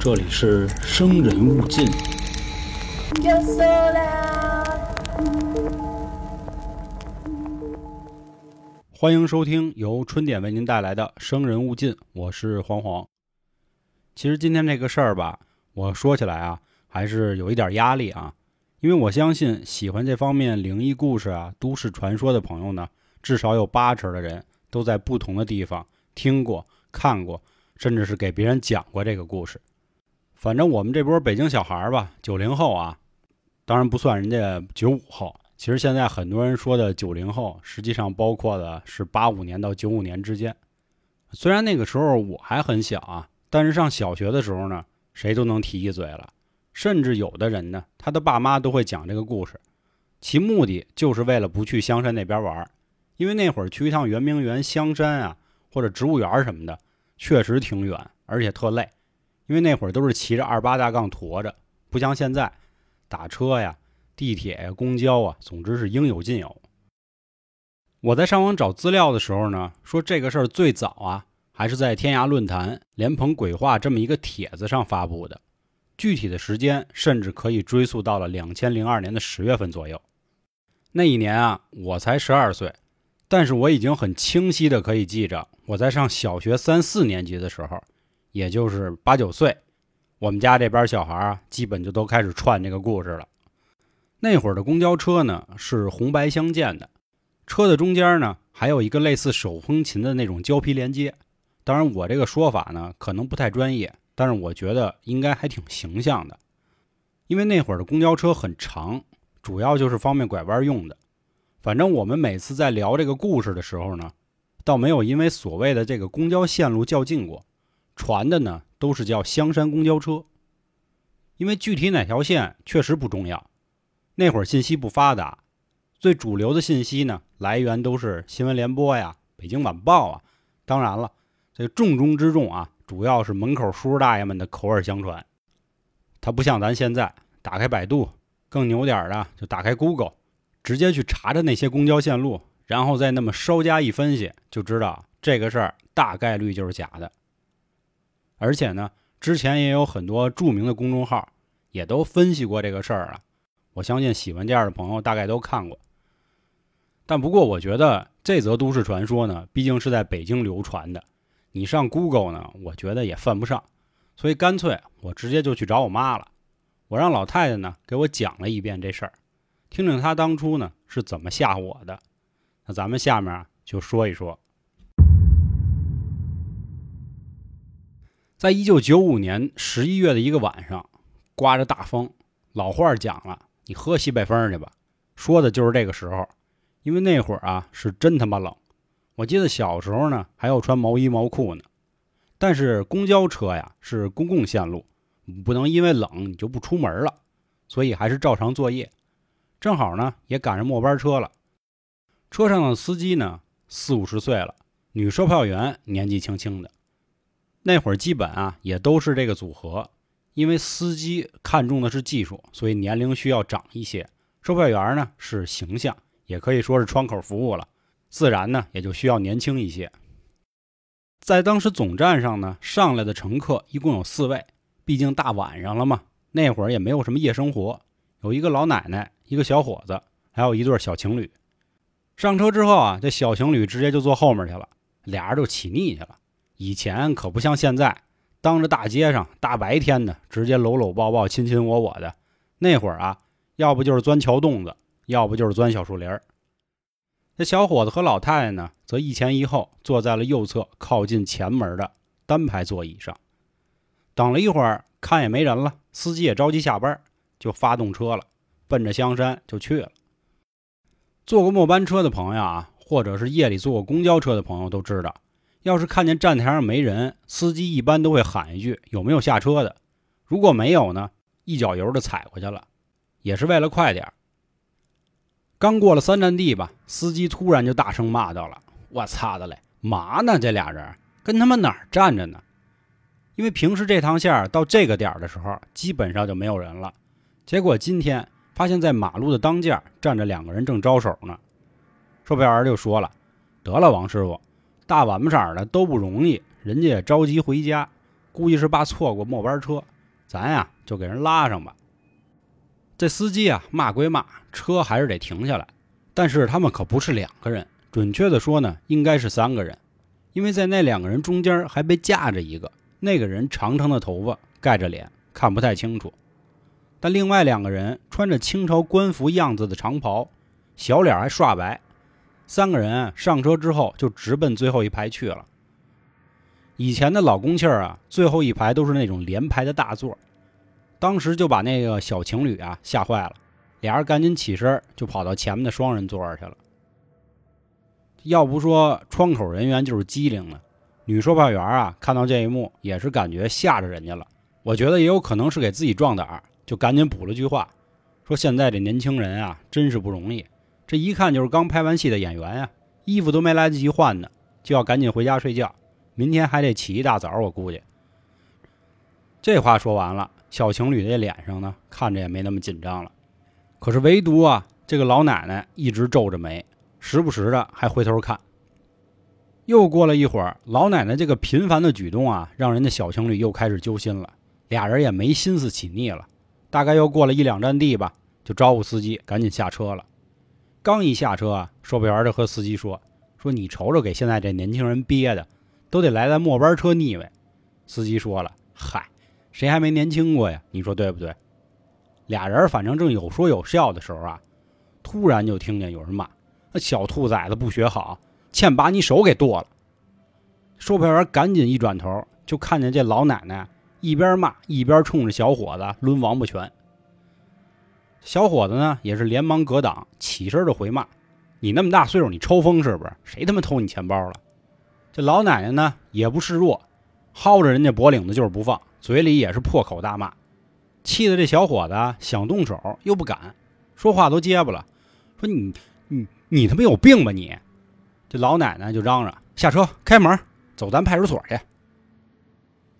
这里是生人勿近。欢迎收听由春点为您带来的《生人勿近》，我是黄黄。其实今天这个事儿吧，我说起来啊，还是有一点压力啊，因为我相信喜欢这方面灵异故事啊、都市传说的朋友呢，至少有八成的人都在不同的地方听过、看过，甚至是给别人讲过这个故事。反正我们这波北京小孩儿吧，九零后啊，当然不算人家九五后。其实现在很多人说的九零后，实际上包括的是八五年到九五年之间。虽然那个时候我还很小啊，但是上小学的时候呢，谁都能提一嘴了。甚至有的人呢，他的爸妈都会讲这个故事，其目的就是为了不去香山那边玩，因为那会儿去一趟圆明园、香山啊，或者植物园什么的，确实挺远，而且特累。因为那会儿都是骑着二八大杠驮着，不像现在打车呀。地铁呀、公交啊，总之是应有尽有。我在上网找资料的时候呢，说这个事儿最早啊，还是在天涯论坛“莲蓬鬼话”这么一个帖子上发布的，具体的时间甚至可以追溯到了两千零二年的十月份左右。那一年啊，我才十二岁，但是我已经很清晰的可以记着，我在上小学三四年级的时候，也就是八九岁，我们家这边小孩啊，基本就都开始串这个故事了。那会儿的公交车呢是红白相间的，车的中间呢还有一个类似手风琴的那种胶皮连接。当然，我这个说法呢可能不太专业，但是我觉得应该还挺形象的。因为那会儿的公交车很长，主要就是方便拐弯用的。反正我们每次在聊这个故事的时候呢，倒没有因为所谓的这个公交线路较劲过，传的呢都是叫香山公交车。因为具体哪条线确实不重要。那会儿信息不发达，最主流的信息呢来源都是新闻联播呀、北京晚报啊。当然了，这重中之重啊，主要是门口叔叔大爷们的口耳相传。它不像咱现在打开百度，更牛点儿的就打开 Google，直接去查查那些公交线路，然后再那么稍加一分析，就知道这个事儿大概率就是假的。而且呢，之前也有很多著名的公众号也都分析过这个事儿了。我相信喜欢这样的朋友大概都看过，但不过我觉得这则都市传说呢，毕竟是在北京流传的，你上 Google 呢，我觉得也犯不上，所以干脆我直接就去找我妈了。我让老太太呢给我讲了一遍这事儿，听听他当初呢是怎么吓唬我的。那咱们下面就说一说，在一九九五年十一月的一个晚上，刮着大风，老话讲了。你喝西北风去吧，说的就是这个时候，因为那会儿啊是真他妈冷。我记得小时候呢还要穿毛衣毛裤呢。但是公交车呀是公共线路，不能因为冷你就不出门了，所以还是照常作业。正好呢也赶上末班车了，车上的司机呢四五十岁了，女售票员年纪轻轻的。那会儿基本啊也都是这个组合。因为司机看重的是技术，所以年龄需要长一些。售票员呢是形象，也可以说是窗口服务了，自然呢也就需要年轻一些。在当时总站上呢，上来的乘客一共有四位，毕竟大晚上了嘛，那会儿也没有什么夜生活，有一个老奶奶，一个小伙子，还有一对小情侣。上车之后啊，这小情侣直接就坐后面去了，俩人就起腻去了。以前可不像现在。当着大街上，大白天的，直接搂搂抱抱、亲亲我我的。那会儿啊，要不就是钻桥洞子，要不就是钻小树林儿。这小伙子和老太太呢，则一前一后坐在了右侧靠近前门的单排座椅上。等了一会儿，看也没人了，司机也着急下班，就发动车了，奔着香山就去了。坐过末班车的朋友啊，或者是夜里坐过公交车的朋友都知道。要是看见站台上没人，司机一般都会喊一句“有没有下车的”。如果没有呢，一脚油的踩过去了，也是为了快点。刚过了三站地吧，司机突然就大声骂道了：“我操的嘞，嘛呢？这俩人跟他们哪儿站着呢？”因为平时这趟线到这个点的时候，基本上就没有人了。结果今天发现，在马路的当间站着两个人，正招手呢。售票员就说了：“得了，王师傅。”大晚上的都不容易，人家也着急回家，估计是怕错过末班车，咱呀就给人拉上吧。这司机啊骂归骂，车还是得停下来。但是他们可不是两个人，准确的说呢，应该是三个人，因为在那两个人中间还被架着一个，那个人长长的头发盖着脸，看不太清楚。但另外两个人穿着清朝官服样子的长袍，小脸还刷白。三个人上车之后就直奔最后一排去了。以前的老公汽儿啊，最后一排都是那种连排的大座，当时就把那个小情侣啊吓坏了，俩人赶紧起身就跑到前面的双人座上去了。要不说窗口人员就是机灵呢，女售票员啊看到这一幕也是感觉吓着人家了。我觉得也有可能是给自己壮胆儿，就赶紧补了句话，说现在这年轻人啊真是不容易，这一看就是刚拍完戏的演员呀，衣服都没来得及换呢，就要赶紧回家睡觉。明天还得起一大早，我估计。这话说完了，小情侣这脸上呢，看着也没那么紧张了。可是唯独啊，这个老奶奶一直皱着眉，时不时的还回头看。又过了一会儿，老奶奶这个频繁的举动啊，让人家小情侣又开始揪心了。俩人也没心思起腻了，大概又过了一两站地吧，就招呼司机赶紧下车了。刚一下车啊，售票员就和司机说：“说你瞅瞅，给现在这年轻人憋的。”都得来在末班车腻歪，司机说了：“嗨，谁还没年轻过呀？你说对不对？”俩人反正正有说有笑的时候啊，突然就听见有人骂：“那小兔崽子不学好，欠把你手给剁了！”售票员赶紧一转头，就看见这老奶奶一边骂一边冲着小伙子抡王八拳。小伙子呢也是连忙格挡，起身就回骂：“你那么大岁数，你抽风是不是？谁他妈偷你钱包了？”这老奶奶呢也不示弱，薅着人家脖领子就是不放，嘴里也是破口大骂，气得这小伙子想动手又不敢，说话都结巴了，说你你你他妈有病吧你！这老奶奶就嚷嚷下车开门走咱派出所去。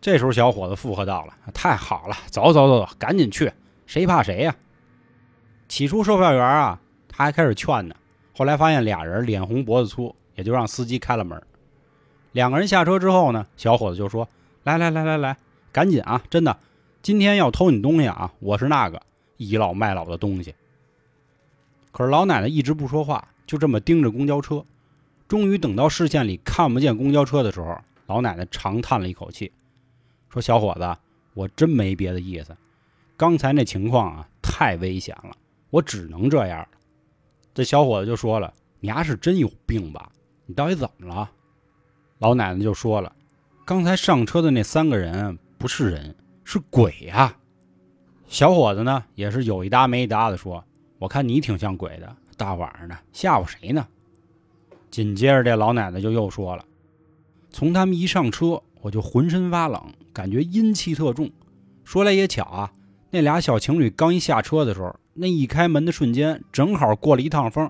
这时候小伙子附和道了：“太好了，走走走走，赶紧去，谁怕谁呀！”起初售票员啊他还开始劝呢，后来发现俩人脸红脖子粗，也就让司机开了门。两个人下车之后呢，小伙子就说：“来来来来来，赶紧啊！真的，今天要偷你东西啊！我是那个倚老卖老的东西。”可是老奶奶一直不说话，就这么盯着公交车。终于等到视线里看不见公交车的时候，老奶奶长叹了一口气，说：“小伙子，我真没别的意思，刚才那情况啊太危险了，我只能这样。”这小伙子就说了：“你丫是真有病吧？你到底怎么了？”老奶奶就说了：“刚才上车的那三个人不是人，是鬼呀！”小伙子呢也是有一搭没一搭的说：“我看你挺像鬼的，大晚上的吓唬谁呢？”紧接着这老奶奶就又说了：“从他们一上车，我就浑身发冷，感觉阴气特重。说来也巧啊，那俩小情侣刚一下车的时候，那一开门的瞬间，正好过了一趟风，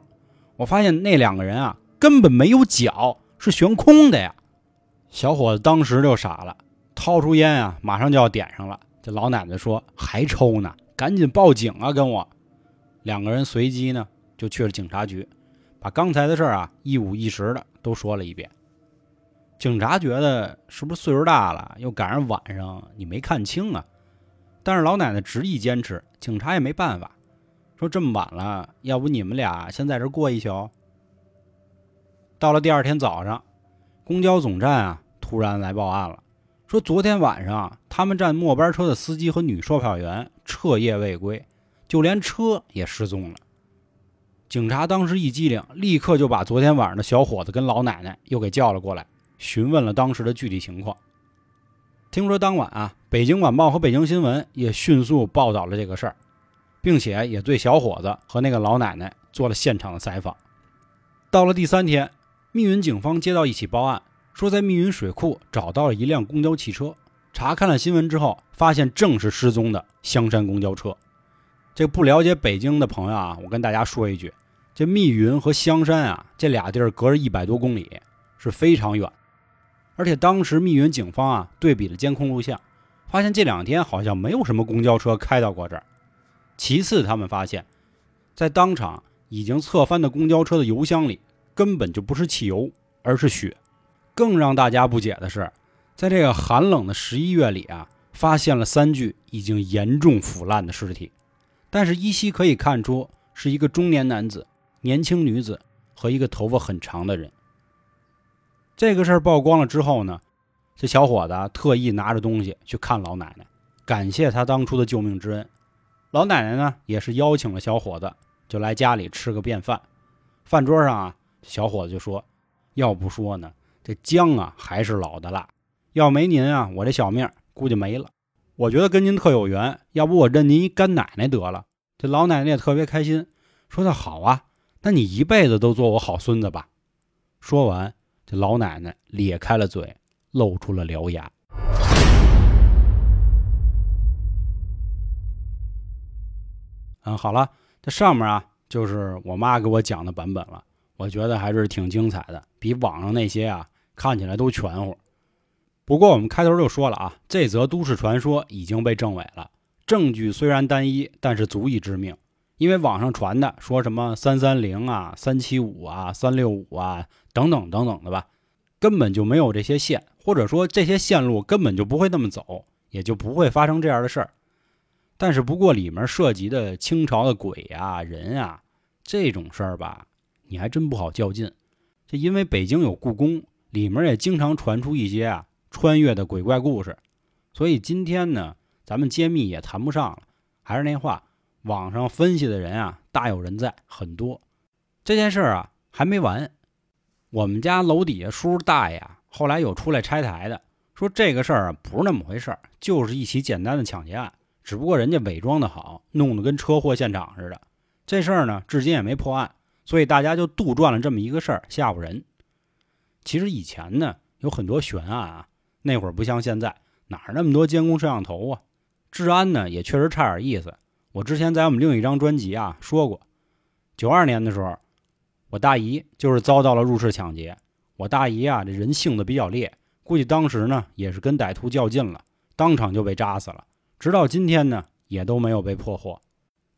我发现那两个人啊根本没有脚。”是悬空的呀！小伙子当时就傻了，掏出烟啊，马上就要点上了。这老奶奶说：“还抽呢，赶紧报警啊！”跟我两个人随即呢就去了警察局，把刚才的事儿啊一五一十的都说了一遍。警察觉得是不是岁数大了，又赶上晚上，你没看清啊？但是老奶奶执意坚持，警察也没办法，说这么晚了，要不你们俩先在这过一宿。到了第二天早上，公交总站啊突然来报案了，说昨天晚上他们站末班车的司机和女售票员彻夜未归，就连车也失踪了。警察当时一机灵，立刻就把昨天晚上的小伙子跟老奶奶又给叫了过来，询问了当时的具体情况。听说当晚啊，北京晚报和北京新闻也迅速报道了这个事儿，并且也对小伙子和那个老奶奶做了现场的采访。到了第三天。密云警方接到一起报案，说在密云水库找到了一辆公交汽车。查看了新闻之后，发现正是失踪的香山公交车。这不了解北京的朋友啊，我跟大家说一句：这密云和香山啊，这俩地儿隔着一百多公里，是非常远。而且当时密云警方啊，对比了监控录像，发现这两天好像没有什么公交车开到过这儿。其次，他们发现，在当场已经侧翻的公交车的油箱里。根本就不是汽油，而是血。更让大家不解的是，在这个寒冷的十一月里啊，发现了三具已经严重腐烂的尸体，但是依稀可以看出是一个中年男子、年轻女子和一个头发很长的人。这个事儿曝光了之后呢，这小伙子特意拿着东西去看老奶奶，感谢他当初的救命之恩。老奶奶呢，也是邀请了小伙子，就来家里吃个便饭。饭桌上啊，小伙子就说：“要不说呢，这姜啊还是老的辣。要没您啊，我这小命估计没了。我觉得跟您特有缘，要不我认您一干奶奶得了。”这老奶奶也特别开心，说：“那好啊，那你一辈子都做我好孙子吧。”说完，这老奶奶咧开了嘴，露出了獠牙。嗯，好了，这上面啊就是我妈给我讲的版本了，我觉得还是挺精彩的，比网上那些啊看起来都全乎。不过我们开头就说了啊，这则都市传说已经被证伪了，证据虽然单一，但是足以致命。因为网上传的说什么三三零啊、三七五啊、三六五啊等等等等的吧，根本就没有这些线，或者说这些线路根本就不会那么走，也就不会发生这样的事儿。但是不过里面涉及的清朝的鬼啊、人啊这种事儿吧，你还真不好较劲。这因为北京有故宫，里面也经常传出一些啊穿越的鬼怪故事，所以今天呢，咱们揭秘也谈不上了。还是那话。网上分析的人啊，大有人在，很多。这件事啊，还没完。我们家楼底下叔叔大爷啊，后来有出来拆台的，说这个事儿啊不是那么回事儿，就是一起简单的抢劫案，只不过人家伪装的好，弄得跟车祸现场似的。这事儿呢，至今也没破案，所以大家就杜撰了这么一个事儿吓唬人。其实以前呢，有很多悬案啊，那会儿不像现在，哪儿那么多监控摄像头啊，治安呢也确实差点意思。我之前在我们另一张专辑啊说过，九二年的时候，我大姨就是遭到了入室抢劫。我大姨啊，这人性子比较烈，估计当时呢也是跟歹徒较劲了，当场就被扎死了。直到今天呢，也都没有被破获。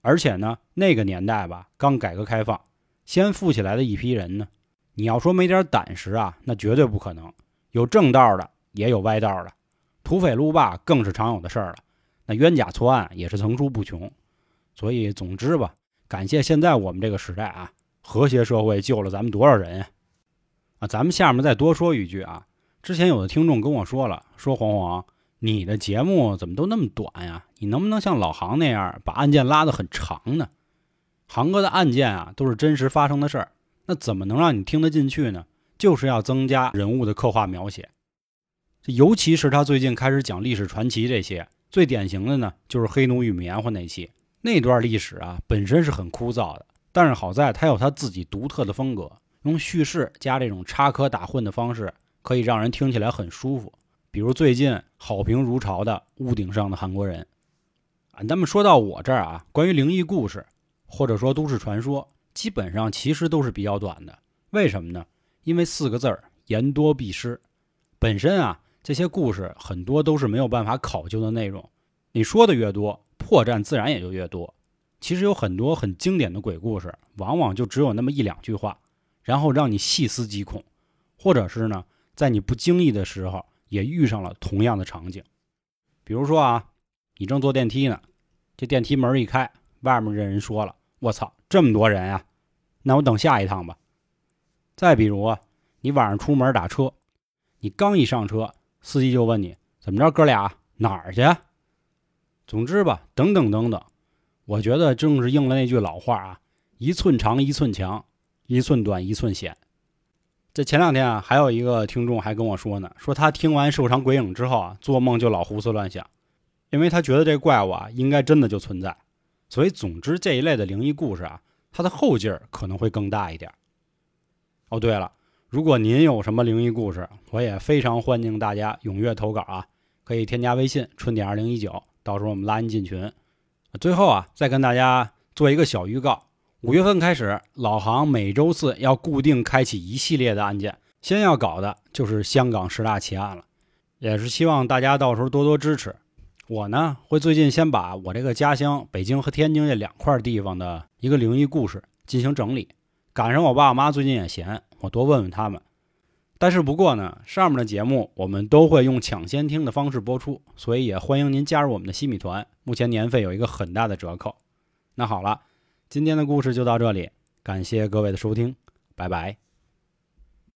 而且呢，那个年代吧，刚改革开放，先富起来的一批人呢，你要说没点胆识啊，那绝对不可能。有正道的，也有歪道的，土匪路霸更是常有的事儿了。那冤假错案也是层出不穷。所以，总之吧，感谢现在我们这个时代啊，和谐社会救了咱们多少人呀！啊，咱们下面再多说一句啊，之前有的听众跟我说了，说黄黄，你的节目怎么都那么短呀？你能不能像老航那样把案件拉得很长呢？航哥的案件啊，都是真实发生的事儿，那怎么能让你听得进去呢？就是要增加人物的刻画描写，尤其是他最近开始讲历史传奇这些，最典型的呢，就是黑奴与棉花那期。那段历史啊，本身是很枯燥的，但是好在它有它自己独特的风格，用叙事加这种插科打诨的方式，可以让人听起来很舒服。比如最近好评如潮的《屋顶上的韩国人》啊。那么说到我这儿啊，关于灵异故事或者说都市传说，基本上其实都是比较短的。为什么呢？因为四个字儿：言多必失。本身啊，这些故事很多都是没有办法考究的内容，你说的越多。破绽自然也就越多。其实有很多很经典的鬼故事，往往就只有那么一两句话，然后让你细思极恐，或者是呢，在你不经意的时候也遇上了同样的场景。比如说啊，你正坐电梯呢，这电梯门一开，外面这人说了：“我操，这么多人呀，那我等下一趟吧。”再比如，你晚上出门打车，你刚一上车，司机就问你：“怎么着，哥俩哪儿去？”总之吧，等等等等，我觉得正是应了那句老话啊：“一寸长一寸强，一寸短一寸险。”这前两天啊，还有一个听众还跟我说呢，说他听完《瘦长鬼影》之后啊，做梦就老胡思乱想，因为他觉得这怪物啊，应该真的就存在。所以，总之这一类的灵异故事啊，它的后劲儿可能会更大一点。哦，对了，如果您有什么灵异故事，我也非常欢迎大家踊跃投稿啊，可以添加微信“春点二零一九”。到时候我们拉您进群。最后啊，再跟大家做一个小预告：五月份开始，老航每周四要固定开启一系列的案件，先要搞的就是香港十大奇案了，也是希望大家到时候多多支持。我呢，会最近先把我这个家乡北京和天津这两块地方的一个灵异故事进行整理，赶上我爸我妈最近也闲，我多问问他们。但是不过呢，上面的节目我们都会用抢先听的方式播出，所以也欢迎您加入我们的西米团。目前年费有一个很大的折扣。那好了，今天的故事就到这里，感谢各位的收听，拜拜。